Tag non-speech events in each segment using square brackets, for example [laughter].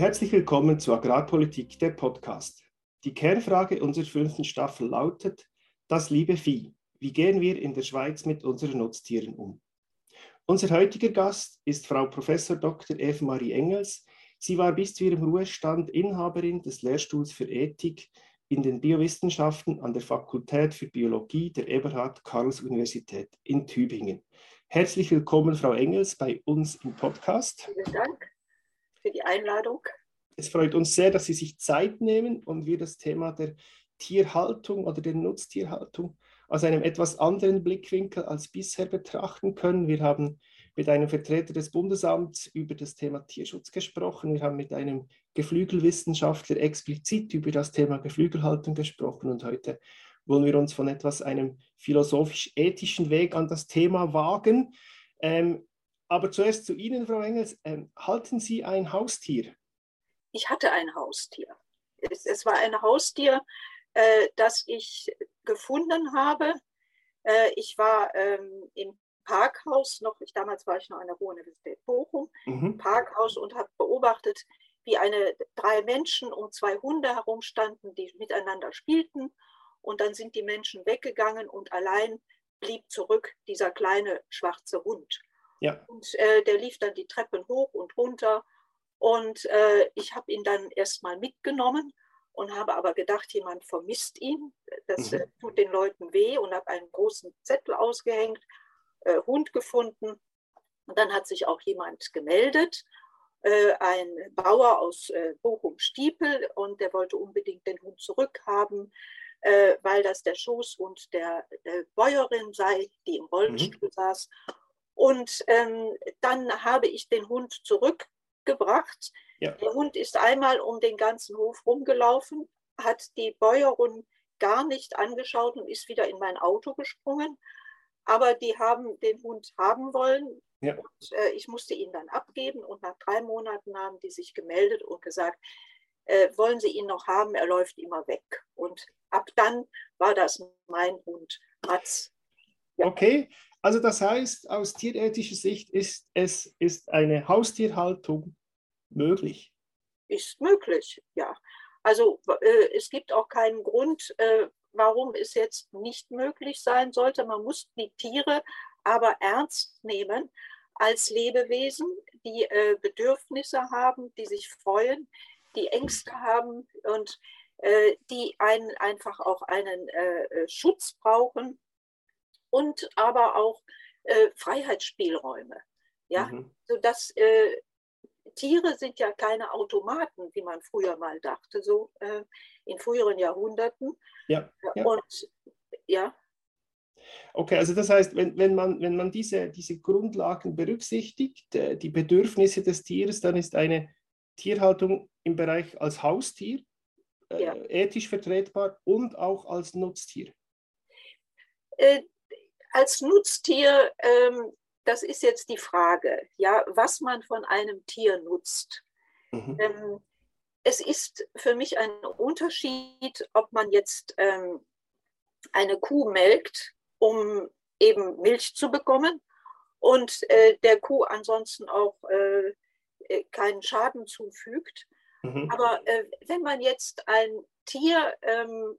Herzlich willkommen zu Agrarpolitik, der Podcast. Die Kernfrage unserer fünften Staffel lautet, das liebe Vieh, wie gehen wir in der Schweiz mit unseren Nutztieren um? Unser heutiger Gast ist Frau Prof. Dr. Eva-Marie Engels. Sie war bis zu ihrem Ruhestand Inhaberin des Lehrstuhls für Ethik in den Biowissenschaften an der Fakultät für Biologie der Eberhard-Karls-Universität in Tübingen. Herzlich willkommen, Frau Engels, bei uns im Podcast. Vielen Dank für die Einladung. Es freut uns sehr, dass Sie sich Zeit nehmen und wir das Thema der Tierhaltung oder der Nutztierhaltung aus einem etwas anderen Blickwinkel als bisher betrachten können. Wir haben mit einem Vertreter des Bundesamts über das Thema Tierschutz gesprochen. Wir haben mit einem Geflügelwissenschaftler explizit über das Thema Geflügelhaltung gesprochen und heute wollen wir uns von etwas einem philosophisch-ethischen Weg an das Thema wagen. Ähm, aber zuerst zu Ihnen, Frau Engels. Ähm, halten Sie ein Haustier? Ich hatte ein Haustier. Es, es war ein Haustier, äh, das ich gefunden habe. Äh, ich war ähm, im Parkhaus noch, ich, damals war ich noch an der Ruhr-Universität Bochum, mhm. Parkhaus und habe beobachtet, wie eine, drei Menschen und zwei Hunde herumstanden, die miteinander spielten. Und dann sind die Menschen weggegangen und allein blieb zurück dieser kleine schwarze Hund. Ja. Und äh, der lief dann die Treppen hoch und runter. Und äh, ich habe ihn dann erstmal mitgenommen und habe aber gedacht, jemand vermisst ihn. Das mhm. äh, tut den Leuten weh und habe einen großen Zettel ausgehängt, äh, Hund gefunden. Und dann hat sich auch jemand gemeldet, äh, ein Bauer aus äh, Bochum-Stiepel, und der wollte unbedingt den Hund zurückhaben, weil das der Schoßhund der, der Bäuerin sei, die im Rollstuhl mhm. saß. Und ähm, dann habe ich den Hund zurückgebracht. Ja. Der Hund ist einmal um den ganzen Hof rumgelaufen, hat die Bäuerin gar nicht angeschaut und ist wieder in mein Auto gesprungen. Aber die haben den Hund haben wollen. Ja. Und, äh, ich musste ihn dann abgeben und nach drei Monaten haben die sich gemeldet und gesagt, äh, wollen Sie ihn noch haben? Er läuft immer weg. Und ab dann war das mein Hund, Mats. Ja. Okay, also das heißt, aus tierethischer Sicht ist es ist eine Haustierhaltung möglich. Ist möglich, ja. Also äh, es gibt auch keinen Grund, äh, warum es jetzt nicht möglich sein sollte. Man muss die Tiere aber ernst nehmen als Lebewesen, die äh, Bedürfnisse haben, die sich freuen, die Ängste haben und äh, die einen einfach auch einen äh, äh, Schutz brauchen und aber auch Freiheitsspielräume. Ja, mhm. sodass Tiere sind ja keine Automaten, wie man früher mal dachte, so äh, in früheren Jahrhunderten. Ja, ja. Und ja. Okay, also das heißt, wenn, wenn, man, wenn man diese, diese Grundlagen berücksichtigt, äh, die Bedürfnisse des Tieres, dann ist eine Tierhaltung im Bereich als Haustier äh, ja. ethisch vertretbar und auch als Nutztier. Als Nutztier ähm, das ist jetzt die Frage, ja, was man von einem Tier nutzt. Mhm. Ähm, es ist für mich ein Unterschied, ob man jetzt ähm, eine Kuh melkt, um eben Milch zu bekommen und äh, der Kuh ansonsten auch äh, äh keinen Schaden zufügt. Mhm. Aber äh, wenn man jetzt ein Tier ähm,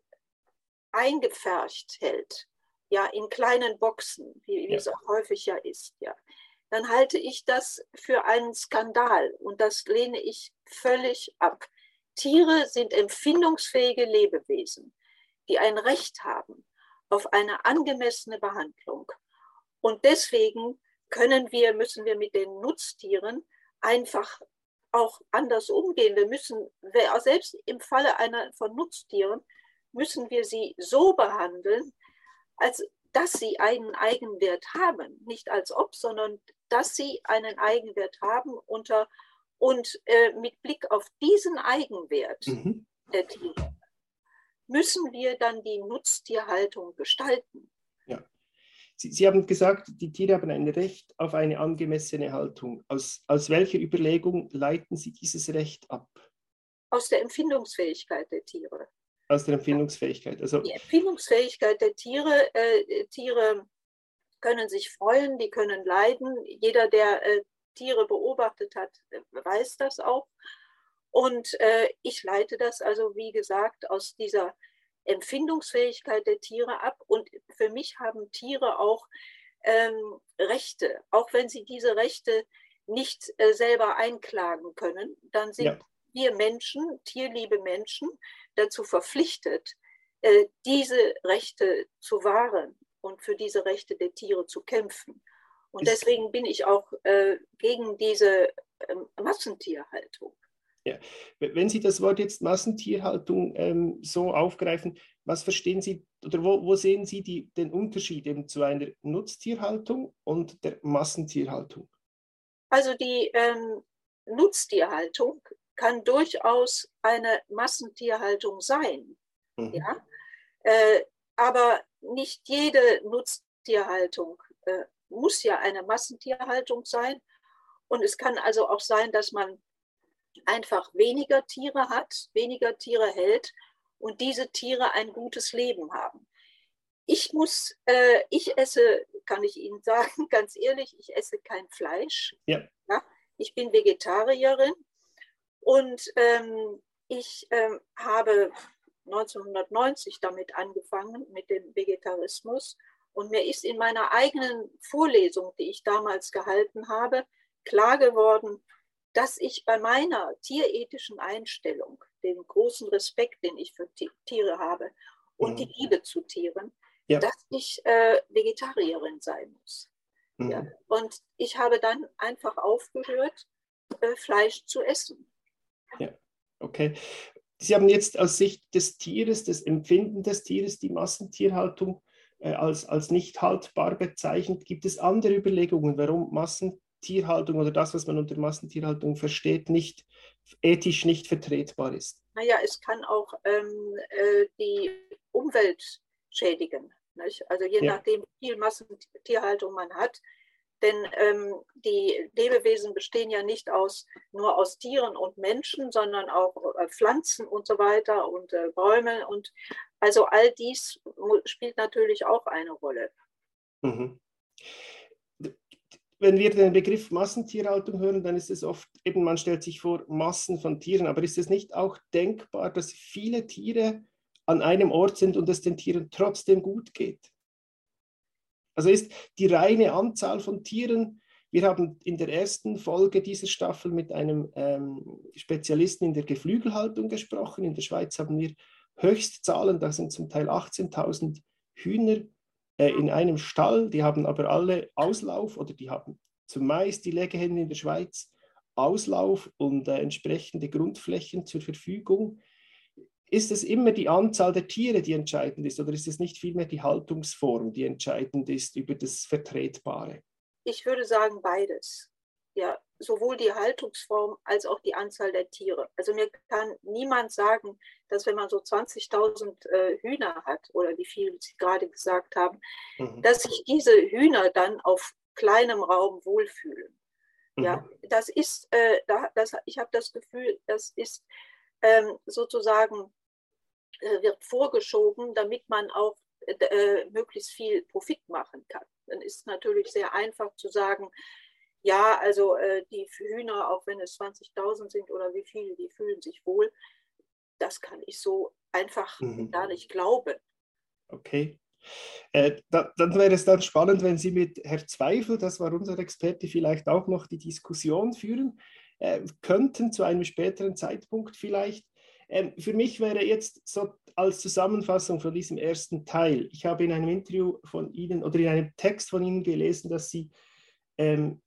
eingepfercht hält, ja, in kleinen Boxen, wie, wie ja. es auch häufig ja ist, ja, dann halte ich das für einen Skandal und das lehne ich völlig ab. Tiere sind empfindungsfähige Lebewesen, die ein Recht haben auf eine angemessene Behandlung. Und deswegen können wir, müssen wir mit den Nutztieren einfach auch anders umgehen. Wir müssen, selbst im Falle einer von Nutztieren, müssen wir sie so behandeln, als dass sie einen Eigenwert haben. Nicht als ob, sondern dass sie einen Eigenwert haben unter, und äh, mit Blick auf diesen Eigenwert mhm. der Tiere müssen wir dann die Nutztierhaltung gestalten. Ja. Sie, Sie, haben gesagt, die Tiere haben ein Recht auf eine angemessene Haltung. Aus, aus welcher Überlegung leiten Sie dieses Recht ab? Aus der Empfindungsfähigkeit der Tiere aus der Empfindungsfähigkeit. Also, die Empfindungsfähigkeit der Tiere, äh, Tiere können sich freuen, die können leiden. Jeder, der äh, Tiere beobachtet hat, weiß das auch. Und äh, ich leite das also, wie gesagt, aus dieser Empfindungsfähigkeit der Tiere ab. Und für mich haben Tiere auch ähm, Rechte, auch wenn sie diese Rechte nicht äh, selber einklagen können, dann sind ja. Wir Menschen, tierliebe Menschen, dazu verpflichtet, äh, diese Rechte zu wahren und für diese Rechte der Tiere zu kämpfen. Und deswegen bin ich auch äh, gegen diese ähm, Massentierhaltung. Ja. Wenn Sie das Wort jetzt Massentierhaltung ähm, so aufgreifen, was verstehen Sie oder wo, wo sehen Sie die, den Unterschied eben zu einer Nutztierhaltung und der Massentierhaltung? Also die ähm, Nutztierhaltung kann durchaus eine Massentierhaltung sein. Mhm. Ja? Äh, aber nicht jede Nutztierhaltung äh, muss ja eine Massentierhaltung sein. Und es kann also auch sein, dass man einfach weniger Tiere hat, weniger Tiere hält und diese Tiere ein gutes Leben haben. Ich muss, äh, ich esse, kann ich Ihnen [laughs] sagen, ganz ehrlich, ich esse kein Fleisch. Ja. ja ich bin Vegetarierin und ähm, ich ähm, habe 1990 damit angefangen, mit dem Vegetarismus. Und mir ist in meiner eigenen Vorlesung, die ich damals gehalten habe, klar geworden, dass ich bei meiner tierethischen Einstellung, dem großen Respekt, den ich für Tiere habe und mhm. die Liebe zu Tieren, ja. dass ich äh, Vegetarierin sein muss. Mhm. Ja. Und ich habe dann einfach aufgehört, äh, Fleisch zu essen. Ja, okay. Sie haben jetzt aus Sicht des Tieres, des Empfinden des Tieres, die Massentierhaltung äh, als, als nicht haltbar bezeichnet. Gibt es andere Überlegungen, warum Massentierhaltung Tierhaltung oder das, was man unter Massentierhaltung versteht, nicht ethisch nicht vertretbar ist? Naja, es kann auch ähm, äh, die Umwelt schädigen. Nicht? Also je ja. nachdem, wie viel Massentierhaltung man hat. Denn ähm, die Lebewesen bestehen ja nicht aus, nur aus Tieren und Menschen, sondern auch äh, Pflanzen und so weiter und äh, Bäume. Und also all dies spielt natürlich auch eine Rolle. Mhm wenn wir den Begriff Massentierhaltung hören, dann ist es oft eben, man stellt sich vor Massen von Tieren, aber ist es nicht auch denkbar, dass viele Tiere an einem Ort sind und es den Tieren trotzdem gut geht? Also ist die reine Anzahl von Tieren, wir haben in der ersten Folge dieser Staffel mit einem ähm, Spezialisten in der Geflügelhaltung gesprochen. In der Schweiz haben wir Höchstzahlen, da sind zum Teil 18.000 Hühner äh, in einem Stall, die haben aber alle Auslauf oder die haben zumeist die Legehennen in der Schweiz Auslauf und äh, entsprechende Grundflächen zur Verfügung. Ist es immer die Anzahl der Tiere, die entscheidend ist, oder ist es nicht vielmehr die Haltungsform, die entscheidend ist über das Vertretbare? Ich würde sagen beides. Ja, sowohl die Haltungsform als auch die Anzahl der Tiere. Also mir kann niemand sagen, dass wenn man so 20.000 äh, Hühner hat oder wie viel Sie gerade gesagt haben, mhm. dass sich diese Hühner dann auf kleinem Raum wohlfühlen. Mhm. Ja, das ist, äh, da, das, ich habe das Gefühl, das ist ähm, sozusagen, wird vorgeschoben, damit man auch äh, möglichst viel Profit machen kann. Dann ist es natürlich sehr einfach zu sagen, ja, also äh, die Hühner, auch wenn es 20.000 sind oder wie viele, die fühlen sich wohl. Das kann ich so einfach mhm. gar nicht glauben. Okay. Äh, da, dann wäre es dann spannend, wenn Sie mit Herr Zweifel, das war unser Experte, vielleicht auch noch die Diskussion führen äh, könnten zu einem späteren Zeitpunkt vielleicht. Ähm, für mich wäre jetzt so als Zusammenfassung von diesem ersten Teil, ich habe in einem Interview von Ihnen oder in einem Text von Ihnen gelesen, dass Sie ähm,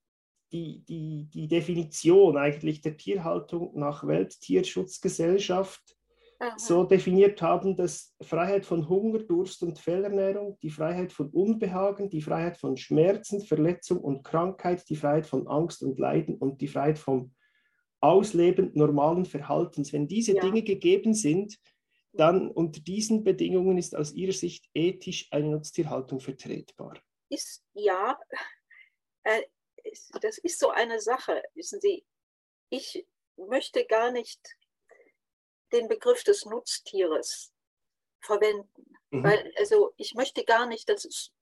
die, die, die Definition eigentlich der Tierhaltung nach Welttierschutzgesellschaft Aha. so definiert haben, dass Freiheit von Hunger, Durst und Fehlernährung, die Freiheit von Unbehagen, die Freiheit von Schmerzen, Verletzung und Krankheit, die Freiheit von Angst und Leiden und die Freiheit vom Ausleben normalen Verhaltens, wenn diese ja. Dinge gegeben sind, dann unter diesen Bedingungen ist aus Ihrer Sicht ethisch eine Nutztierhaltung vertretbar. Ist ja, äh, das ist so eine Sache, wissen Sie. Ich möchte gar nicht den Begriff des Nutztieres verwenden, mhm. weil also ich möchte gar nicht, dass es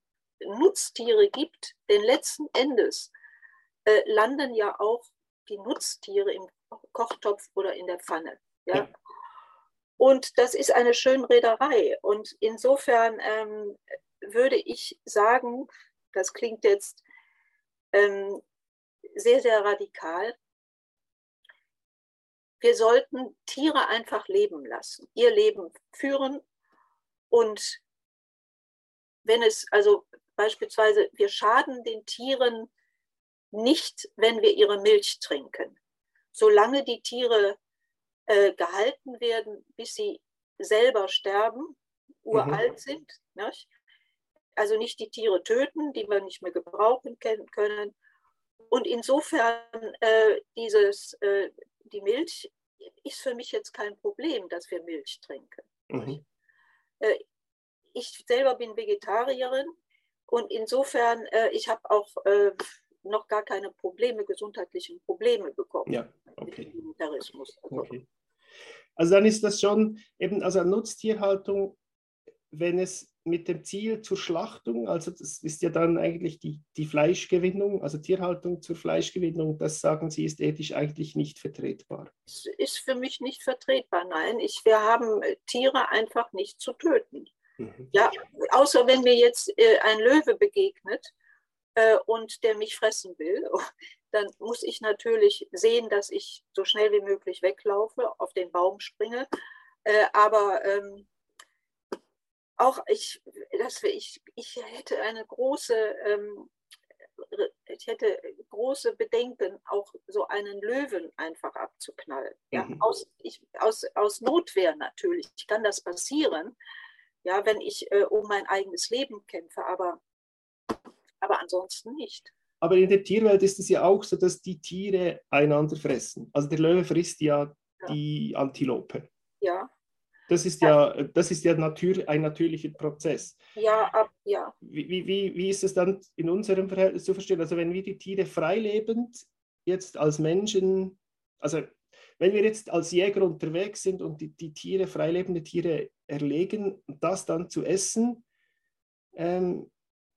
Nutztiere gibt, denn letzten Endes äh, landen ja auch die Nutztiere im Kochtopf oder in der Pfanne. Ja? ja. Und das ist eine Schönrederei. Und insofern ähm, würde ich sagen, das klingt jetzt ähm, sehr, sehr radikal, wir sollten Tiere einfach leben lassen, ihr Leben führen und wenn es, also beispielsweise, wir schaden den Tieren nicht, wenn wir ihre Milch trinken. Solange die Tiere äh, gehalten werden, bis sie selber sterben, uralt mhm. sind, nicht? also nicht die Tiere töten, die wir nicht mehr gebrauchen können. Und insofern äh, dieses, äh, die Milch ist für mich jetzt kein Problem, dass wir Milch trinken. Mhm. Äh, ich selber bin Vegetarierin und insofern, äh, ich habe auch äh, noch gar keine Probleme, gesundheitliche Probleme bekommen. Ja, okay. Also, okay. also dann ist das schon eben, also Nutztierhaltung, wenn es mit dem Ziel zur Schlachtung, also das ist ja dann eigentlich die, die Fleischgewinnung, also Tierhaltung zur Fleischgewinnung, das sagen Sie, ist ethisch eigentlich nicht vertretbar. Es ist für mich nicht vertretbar, nein. Ich, wir haben Tiere einfach nicht zu töten. Mhm. Ja, außer wenn mir jetzt äh, ein Löwe begegnet äh, und der mich fressen will, [laughs] dann muss ich natürlich sehen, dass ich so schnell wie möglich weglaufe, auf den Baum springe. Äh, aber ähm, auch ich, wir, ich, ich hätte eine große, ähm, ich hätte große Bedenken, auch so einen Löwen einfach abzuknallen. Ja, mhm. aus, ich, aus, aus Notwehr natürlich kann das passieren, ja, wenn ich äh, um mein eigenes Leben kämpfe, aber, aber ansonsten nicht. Aber in der Tierwelt ist es ja auch so, dass die Tiere einander fressen. Also der Löwe frisst ja, ja. die Antilope. Ja. Das ist ja, das ist ja natür, ein natürlicher Prozess. Ja, ab, ja. Wie, wie, wie ist es dann in unserem Verhältnis zu verstehen? Also wenn wir die Tiere freilebend jetzt als Menschen, also wenn wir jetzt als Jäger unterwegs sind und die, die Tiere, freilebende Tiere erlegen das dann zu essen, ähm,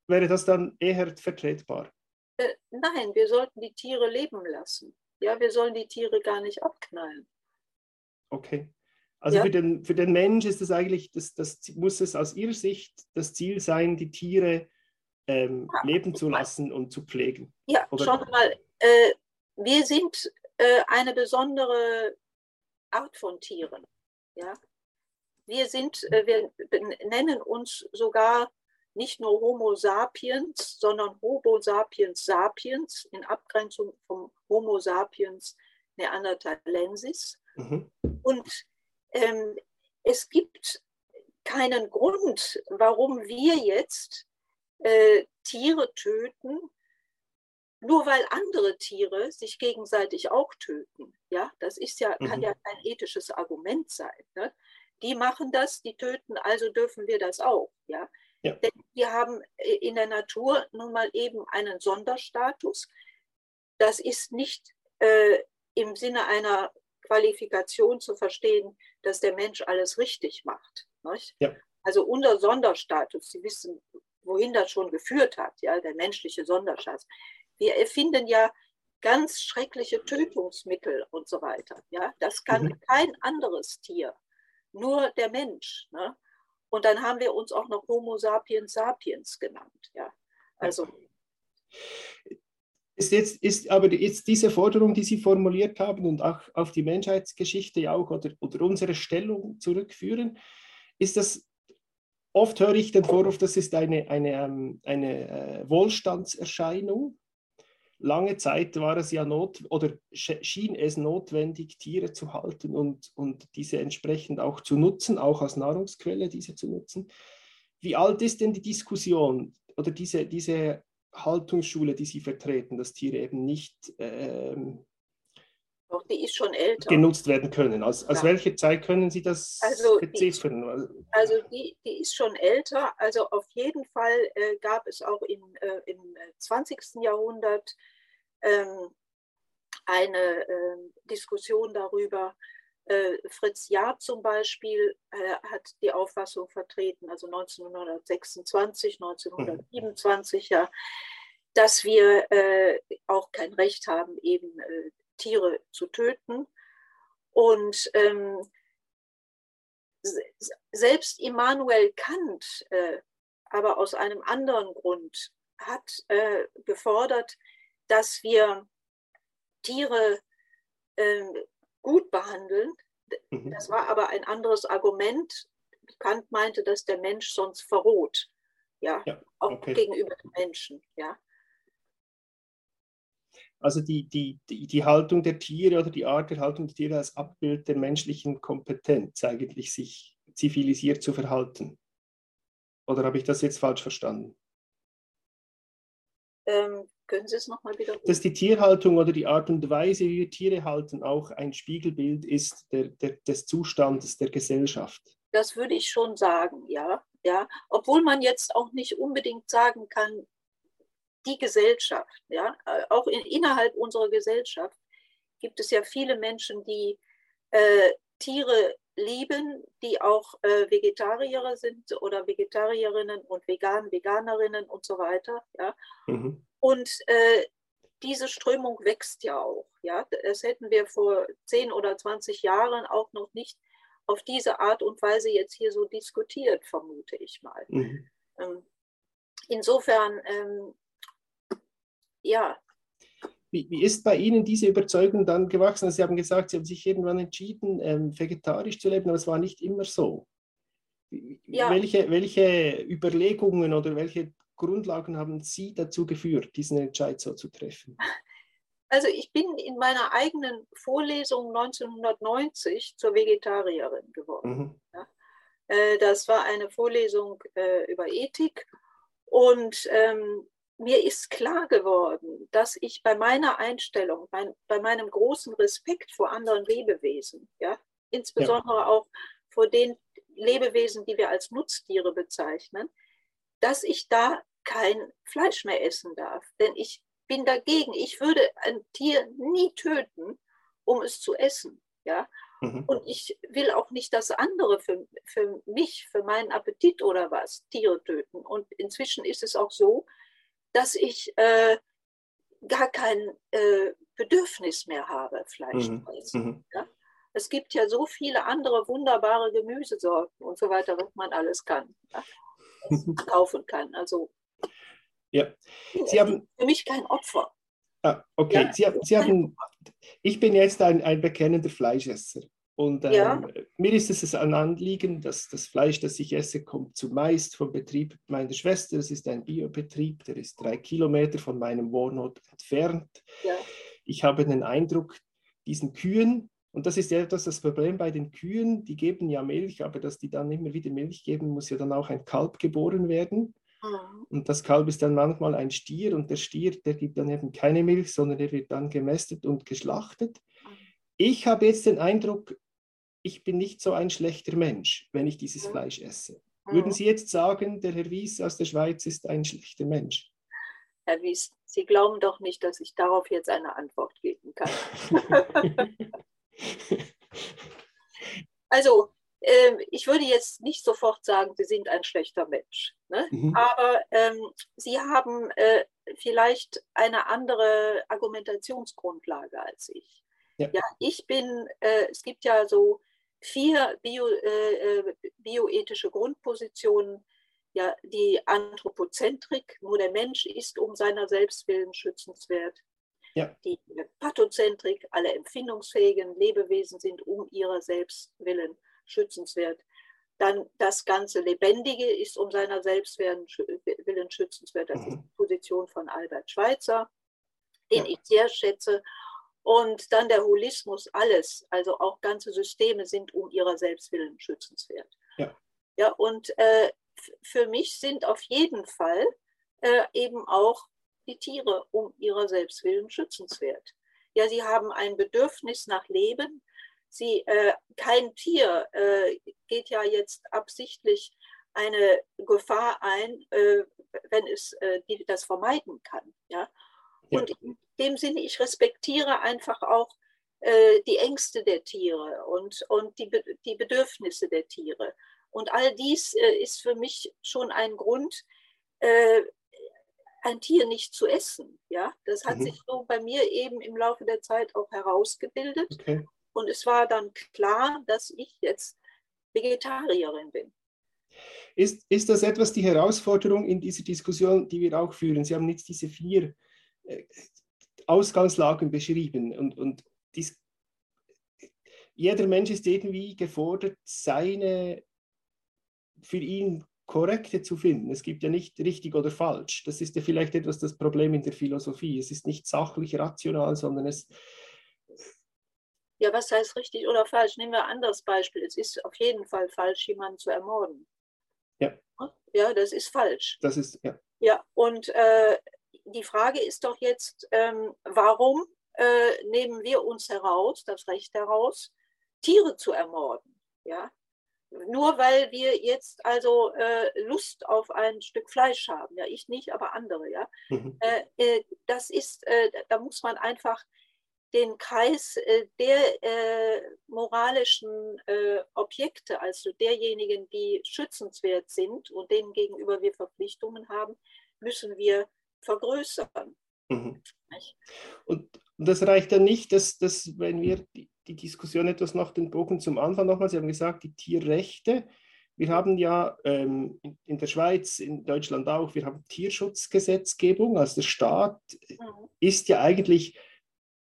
wäre das dann eher vertretbar? Äh, nein, wir sollten die Tiere leben lassen. Ja, wir sollen die Tiere gar nicht abknallen. Okay. Also ja. für, den, für den Mensch ist es eigentlich, das, das muss es aus ihrer Sicht das Ziel sein, die Tiere ähm, ja. leben zu lassen und zu pflegen. Ja, Oder? schon mal, äh, wir sind äh, eine besondere Art von Tieren. Ja? Wir sind, äh, wir nennen uns sogar nicht nur Homo sapiens, sondern Homo sapiens sapiens in Abgrenzung vom Homo sapiens neanderthalensis. Mhm. Und ähm, es gibt keinen Grund, warum wir jetzt äh, Tiere töten, nur weil andere Tiere sich gegenseitig auch töten. Ja, das ist ja, mhm. kann ja kein ethisches Argument sein. Ne? Die machen das, die töten, also dürfen wir das auch. Ja? Ja. Denn wir haben äh, in der Natur nun mal eben einen Sonderstatus. Das ist nicht äh, im Sinne einer Qualifikation zu verstehen, dass der Mensch alles richtig macht. Ja. Also unser Sonderstatus, Sie wissen, wohin das schon geführt hat, ja, der menschliche Sonderstatus. Wir erfinden ja ganz schreckliche Tötungsmittel und so weiter. Ja, das kann mhm. kein anderes Tier, nur der Mensch. Ne? Und dann haben wir uns auch noch Homo sapiens sapiens genannt. Ja, also. Ist jetzt ist aber jetzt diese Forderung, die Sie formuliert haben und auch auf die Menschheitsgeschichte auch oder, oder unsere Stellung zurückführen, ist das oft höre ich den Vorwurf, das ist eine, eine, ähm, eine äh, Wohlstandserscheinung. Lange Zeit war es ja not oder schien es notwendig, Tiere zu halten und, und diese entsprechend auch zu nutzen, auch als Nahrungsquelle diese zu nutzen. Wie alt ist denn die Diskussion oder diese, diese Haltungsschule, die Sie vertreten, dass Tiere eben nicht ähm, Doch, die ist schon älter. genutzt werden können. Aus, aus welcher Zeit können Sie das also beziffern? Die, also die, die ist schon älter. Also auf jeden Fall äh, gab es auch in, äh, im 20. Jahrhundert ähm, eine äh, Diskussion darüber, äh, Fritz Jahr zum Beispiel äh, hat die Auffassung vertreten, also 1926, 1927, ja, dass wir äh, auch kein Recht haben, eben äh, Tiere zu töten. Und ähm, selbst Immanuel Kant, äh, aber aus einem anderen Grund, hat äh, gefordert, dass wir Tiere äh, gut behandeln. Mhm. Das war aber ein anderes Argument. Kant meinte, dass der Mensch sonst verroht, ja, ja auch okay. gegenüber den Menschen, ja. Also die, die, die, die Haltung der Tiere oder die Art der Haltung der Tiere als Abbild der menschlichen Kompetenz eigentlich sich zivilisiert zu verhalten. Oder habe ich das jetzt falsch verstanden? Ähm, können Sie es nochmal wiederholen? Dass die Tierhaltung oder die Art und Weise, wie wir Tiere halten, auch ein Spiegelbild ist der, der, des Zustandes der Gesellschaft. Das würde ich schon sagen, ja. ja. Obwohl man jetzt auch nicht unbedingt sagen kann, die Gesellschaft, ja, äh, auch in, innerhalb unserer Gesellschaft gibt es ja viele Menschen, die äh, Tiere lieben, die auch äh, Vegetarier sind oder Vegetarierinnen und Vegan, Veganerinnen und so weiter. Ja. Mhm. Und äh, diese Strömung wächst ja auch. Ja. Das hätten wir vor 10 oder 20 Jahren auch noch nicht auf diese Art und Weise jetzt hier so diskutiert, vermute ich mal. Mhm. Ähm, insofern, ähm, ja, wie, wie, ist bei Ihnen diese Überzeugung dann gewachsen? Sie haben gesagt, Sie haben sich irgendwann entschieden, ähm, vegetarisch zu leben, aber es war nicht immer so. Ja. Welche, welche Überlegungen oder welche Grundlagen haben Sie dazu geführt, diesen Entscheid so zu treffen? Also ich bin in meiner eigenen Vorlesung 1990 zur Vegetarierin geworden. Mhm. Äh, das war eine Vorlesung äh, über Ethik und ähm, mir ist klar geworden, dass ich bei meiner Einstellung, bei, bei meinem großen Respekt vor anderen Lebewesen, ja, insbesondere ja. auch vor den Lebewesen, die wir als Nutztiere bezeichnen, dass ich da kein Fleisch mehr essen darf. Denn ich bin dagegen. Ich würde ein Tier nie töten, um es zu essen. Ja? Mhm. Und ich will auch nicht, dass andere für, für mich, für meinen Appetit oder was, Tiere töten. Und inzwischen ist es auch so, dass ich äh, gar kein äh, Bedürfnis mehr habe, Fleisch mhm. zu essen. Mhm. Ja? Es gibt ja so viele andere wunderbare Gemüsesorten und so weiter, was man alles kann, ja? [laughs] kaufen kann. Also ja. Sie haben, für mich kein Opfer. Ah, okay, ja, Sie, Sie haben, ich bin jetzt ein, ein bekennender Fleischesser. Und ähm, ja. mir ist es ein Anliegen, dass das Fleisch, das ich esse, kommt zumeist vom Betrieb meiner Schwester. Es ist ein Biobetrieb, der ist drei Kilometer von meinem Wohnort entfernt. Ja. Ich habe den Eindruck, diesen Kühen, und das ist ja etwas das Problem bei den Kühen, die geben ja Milch, aber dass die dann immer wieder Milch geben, muss ja dann auch ein Kalb geboren werden. Mhm. Und das Kalb ist dann manchmal ein Stier und der Stier, der gibt dann eben keine Milch, sondern der wird dann gemästet und geschlachtet. Mhm. Ich habe jetzt den Eindruck, ich bin nicht so ein schlechter Mensch, wenn ich dieses Fleisch esse. Würden Sie jetzt sagen, der Herr Wies aus der Schweiz ist ein schlechter Mensch? Herr Wies, Sie glauben doch nicht, dass ich darauf jetzt eine Antwort geben kann. [laughs] also, äh, ich würde jetzt nicht sofort sagen, Sie sind ein schlechter Mensch. Ne? Mhm. Aber ähm, Sie haben äh, vielleicht eine andere Argumentationsgrundlage als ich. Ja, ja ich bin, äh, es gibt ja so vier Bio, äh, äh, bioethische Grundpositionen. Ja, die Anthropozentrik, nur der Mensch ist um seiner Selbstwillen schützenswert. Ja. Die Pathozentrik, alle empfindungsfähigen Lebewesen sind um ihrer Selbstwillen schützenswert. Dann das ganze Lebendige ist um seiner Selbstwillen schützenswert. Das mhm. ist die Position von Albert Schweitzer, den ja. ich sehr schätze. Und dann der Holismus, alles, also auch ganze Systeme sind um ihrer Selbstwillen schützenswert. Ja, ja und äh, für mich sind auf jeden Fall äh, eben auch die Tiere um ihrer Selbstwillen schützenswert. Ja, sie haben ein Bedürfnis nach Leben. Sie, äh, kein Tier äh, geht ja jetzt absichtlich eine Gefahr ein, äh, wenn es äh, die, das vermeiden kann. Ja? Ja? Und in dem Sinne, ich respektiere einfach auch äh, die Ängste der Tiere und, und die, die Bedürfnisse der Tiere. Und all dies äh, ist für mich schon ein Grund, äh, ein Tier nicht zu essen. Ja, das hat Mhm. sich so bei mir eben im Laufe der Zeit auch herausgebildet. Okay. Und es war dann klar, dass ich jetzt Vegetarierin bin. Ist, ist das etwas die Herausforderung in dieser Diskussion, die wir auch führen? Sie haben jetzt diese vier Ausgangslagen beschrieben und, und dies, jeder Mensch ist irgendwie gefordert, seine für ihn korrekte zu finden. Es gibt ja nicht richtig oder falsch. Das ist ja vielleicht etwas das Problem in der Philosophie. Es ist nicht sachlich rational, sondern es, Ja, was heißt richtig oder falsch? Nehmen wir ein anderes Beispiel. Es ist auf jeden Fall falsch, jemanden zu ermorden. Ja. Ja, das ist falsch. das ist, ja. Ja, und äh, die Frage ist doch jetzt, ähm, warum äh, nehmen wir uns heraus, das Recht heraus, Tiere zu ermorden? Ja, nur weil wir jetzt also äh, Lust auf ein Stück Fleisch haben. Ja, ich nicht, aber andere. Ja, Mhm. äh, äh, das ist, äh, da muss man einfach den Kreis äh, der moralischen Objekte, also derjenigen, die schützenswert sind und denen gegenüber wir Verpflichtungen haben, müssen wir vergrößern. Mhm. Und das reicht dann nicht, dass, dass wenn wir die, die Diskussion etwas nach den Bogen zum Anfang nochmal, Sie haben gesagt, die Tierrechte, wir haben ja ähm, in, in der Schweiz, in Deutschland auch, wir haben Tierschutzgesetzgebung, also der Staat Mhm. ist ja eigentlich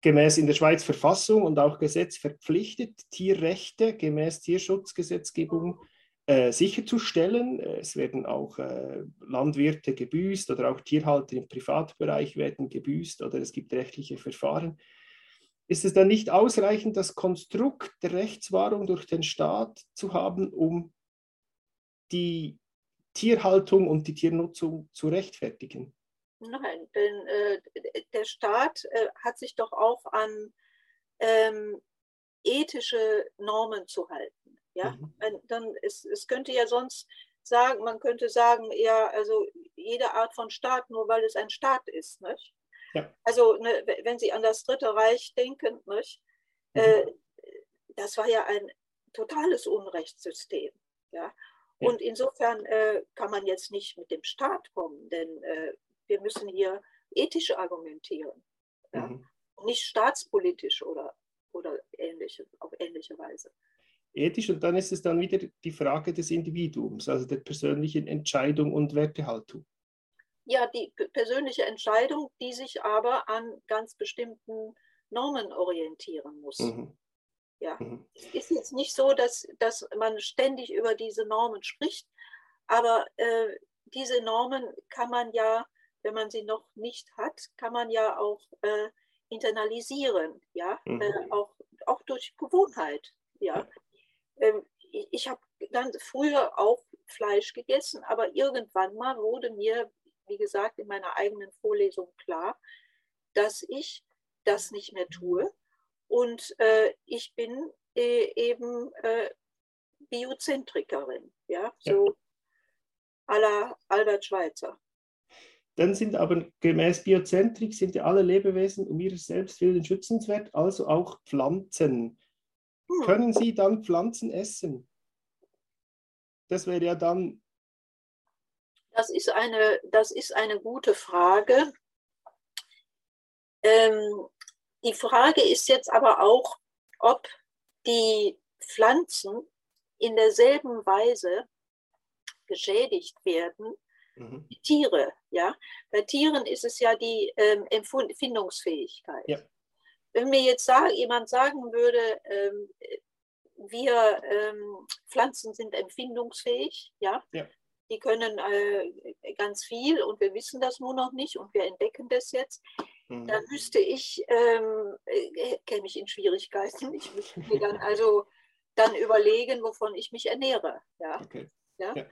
gemäß in der Schweiz Verfassung und auch Gesetz verpflichtet, Tierrechte gemäß Tierschutzgesetzgebung äh, sicherzustellen. Es werden auch äh, Landwirte gebüßt oder auch Tierhalter im Privatbereich werden gebüßt oder es gibt rechtliche Verfahren. Ist es dann nicht ausreichend, das Konstrukt der Rechtswahrung durch den Staat zu haben, um die Tierhaltung und die Tiernutzung zu rechtfertigen? Nein, denn äh, der Staat äh, hat sich doch auch an ähm, ethische Normen zu halten. Ja, Mhm. Dann es, es könnte ja sonst sagen, man könnte sagen, ja, also jede Art von Staat, nur weil es ein Staat ist, nicht? Ja. Also ne, wenn Sie an das Dritte Reich denken, nicht? Mhm. Äh, das war ja ein totales Unrechtssystem. Ja? Ja. Und insofern äh, kann man jetzt nicht mit dem Staat kommen, denn äh, wir müssen hier ethisch argumentieren, ja? Mhm. nicht staatspolitisch oder, oder ähnliche, auf ähnliche Weise. Ethisch und dann ist es dann wieder die Frage des Individuums, also der persönlichen Entscheidung und Wertehaltung. Ja, die persönliche Entscheidung, die sich aber an ganz bestimmten Normen orientieren muss. Mhm. Ja. Mhm. Es ist jetzt nicht so, dass, dass man ständig über diese Normen spricht, aber äh, diese Normen kann man ja, wenn man sie noch nicht hat, kann man ja auch äh, internalisieren, ja, Mhm. äh, auch, auch durch Gewohnheit, ja. Ähm, ich ich habe ganz früher auch Fleisch gegessen, aber irgendwann mal wurde mir, wie gesagt, in meiner eigenen Vorlesung klar, dass ich das nicht mehr tue. Und äh, ich bin äh, eben äh, Biozentrikerin, ja, Ja. so à la Albert Schweitzer. Dann sind aber gemäß Biozentrik sind ja alle Lebewesen um ihres Selbstwillen schützenswert, also auch Pflanzen. Hm. Können Sie dann Pflanzen essen? Das wäre ja dann, Das ist eine, das ist eine gute Frage. Ähm, die Frage ist jetzt aber auch, ob die Pflanzen in derselben Weise geschädigt werden mhm. wie Tiere. Ja? Bei Tieren ist es ja die ähm, Empfindungsfähigkeit. Ja. Wenn mir jetzt sag, jemand sagen würde, ähm, wir ähm, Pflanzen sind empfindungsfähig, ja, Ja. die können äh, ganz viel und wir wissen das nur noch nicht und wir entdecken das jetzt, Mhm. dann müsste ich, ähm, äh, käme ich in Schwierigkeiten. Ich müsste mir dann also dann überlegen, wovon ich mich ernähre. Ja? Okay. Ja? Ja.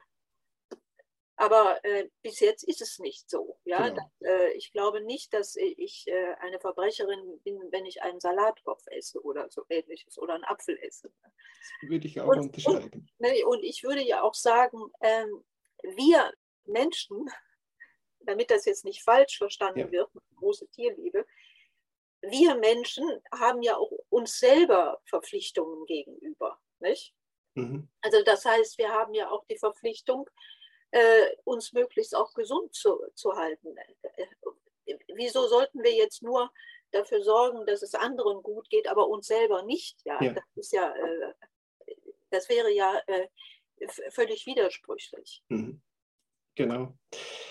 Aber äh, bis jetzt ist es nicht so. Ja? Genau. Äh, ich glaube nicht, dass ich äh, eine Verbrecherin bin, wenn ich einen Salatkopf esse oder so ähnliches oder einen Apfel esse. Das würde ich auch Und- unterschreiben. Ne, Und ich würde ja auch sagen, ähm, wir Menschen, [laughs] damit das jetzt nicht falsch verstanden Ja. wird, große Tierliebe, wir Menschen haben ja auch uns selber Verpflichtungen gegenüber. Nicht? Mhm. Also das heißt, wir haben ja auch die Verpflichtung, äh, uns möglichst auch gesund zu, zu halten. Äh, wieso sollten wir jetzt nur dafür sorgen, dass es anderen gut geht, aber uns selber nicht? Ja, ja. das ist ja, äh, das wäre ja äh, völlig widersprüchlich. Mhm. Genau.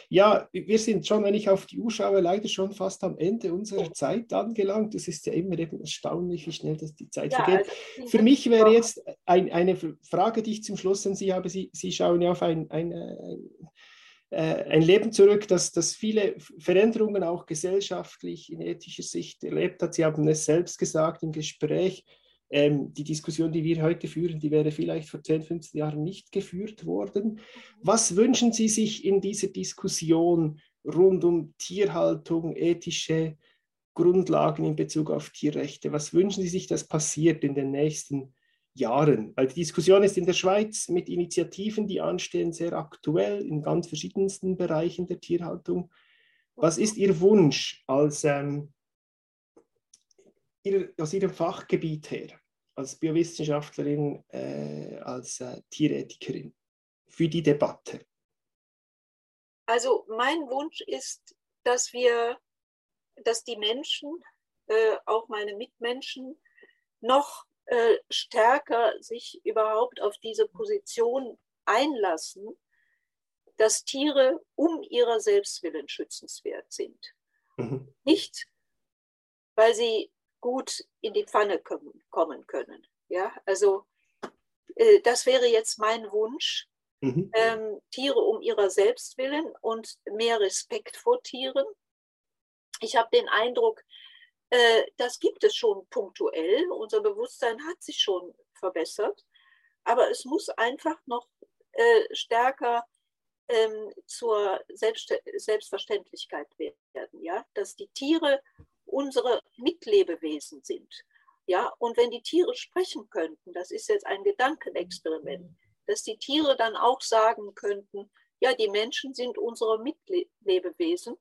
Ja, wir sind schon, wenn ich auf die Uhr schaue, leider schon fast am Ende unserer Zeit angelangt. Es ist ja immer eben erstaunlich, wie schnell das die Zeit ja, vergeht. Also Für mich wäre jetzt ein, eine Frage, die ich zum Schluss an Sie habe. Sie, Sie schauen ja auf ein, ein, ein, äh, ein Leben zurück, das, das viele Veränderungen auch gesellschaftlich in ethischer Sicht erlebt hat. Sie haben es selbst gesagt im Gespräch ähm, die Diskussion, die wir heute führen, die wäre vielleicht vor 10, 15 Jahren nicht geführt worden. Was wünschen Sie sich in dieser Diskussion rund um Tierhaltung, ethische Grundlagen in Bezug auf Tierrechte? Was wünschen Sie sich, dass passiert in den nächsten Jahren? Weil die Diskussion ist in der Schweiz mit Initiativen, die anstehen, sehr aktuell in ganz verschiedensten Bereichen der Tierhaltung. Was ist Ihr Wunsch als, ähm, aus Ihrem Fachgebiet her? Als Biowissenschaftlerin, äh, als äh, Tierethikerin für die Debatte? Also mein Wunsch ist, dass wir, dass die Menschen, äh, auch meine Mitmenschen, noch äh, stärker sich überhaupt auf diese Position einlassen, dass Tiere um ihrer Selbstwillen schützenswert sind. Mhm. Nicht, weil sie gut in die Pfanne kommen können. Ja, also äh, das wäre jetzt mein Wunsch. Mhm. Ähm, Tiere um ihrer selbst willen und mehr Respekt vor Tieren. Ich habe den Eindruck, äh, das gibt es schon punktuell. Unser Bewusstsein hat sich schon verbessert, aber es muss einfach noch äh, stärker ähm, zur Selbst Selbstverständlichkeit werden, ja, dass die Tiere unsere Mitlebewesen sind. Ja, und wenn die Tiere sprechen könnten, das ist jetzt ein Gedankenexperiment, dass die Tiere dann auch sagen könnten, ja, die Menschen sind unsere Mitlebewesen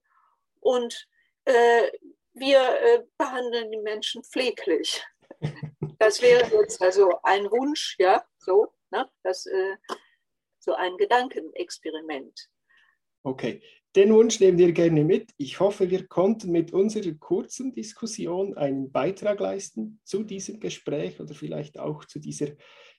und äh, wir äh, behandeln die Menschen pfleglich. [laughs] Das wäre jetzt also ein Wunsch, ja, so, ne, das, äh, so ein Gedankenexperiment. Okay, den Wunsch nehmen wir gerne mit. Ich hoffe, wir konnten mit unserer kurzen Diskussion einen Beitrag leisten zu diesem Gespräch oder vielleicht auch zu dieser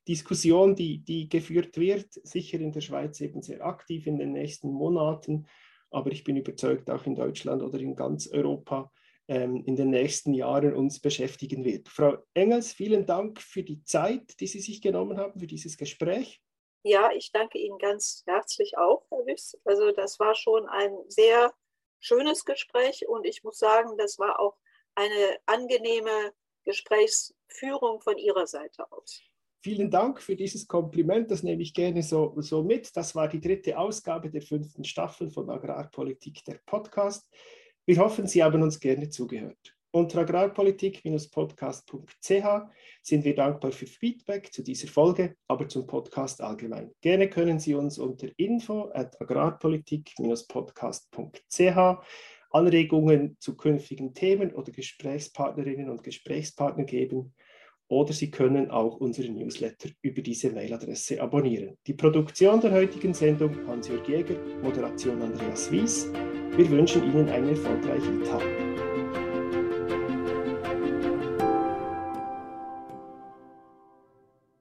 Diskussion, die, die geführt wird, sicher in der Schweiz eben sehr aktiv in den nächsten Monaten, aber ich bin überzeugt, auch in Deutschland oder in ganz Europa ähm, in den nächsten Jahren uns beschäftigen wird. Frau Engels, vielen Dank für die Zeit, die Sie sich genommen haben für dieses Gespräch. Ja, ich danke Ihnen ganz herzlich auch, Herr Wiss. Also das war schon ein sehr schönes Gespräch und ich muss sagen, das war auch eine angenehme Gesprächsführung von Ihrer Seite aus. Vielen Dank für dieses Kompliment, das nehme ich gerne so, so mit. Das war die dritte Ausgabe der fünften Staffel von Agrarpolitik, der Podcast. Wir hoffen, Sie haben uns gerne zugehört. Unter agrarpolitik-podcast.ch sind wir dankbar für Feedback zu dieser Folge, aber zum Podcast allgemein. Gerne können Sie uns unter info at agrarpolitik-podcast.ch Anregungen zu künftigen Themen oder Gesprächspartnerinnen und Gesprächspartner geben oder Sie können auch unseren Newsletter über diese Mailadresse abonnieren. Die Produktion der heutigen Sendung Hans-Jörg Jäger, Moderation Andreas Wies. Wir wünschen Ihnen einen erfolgreichen Tag.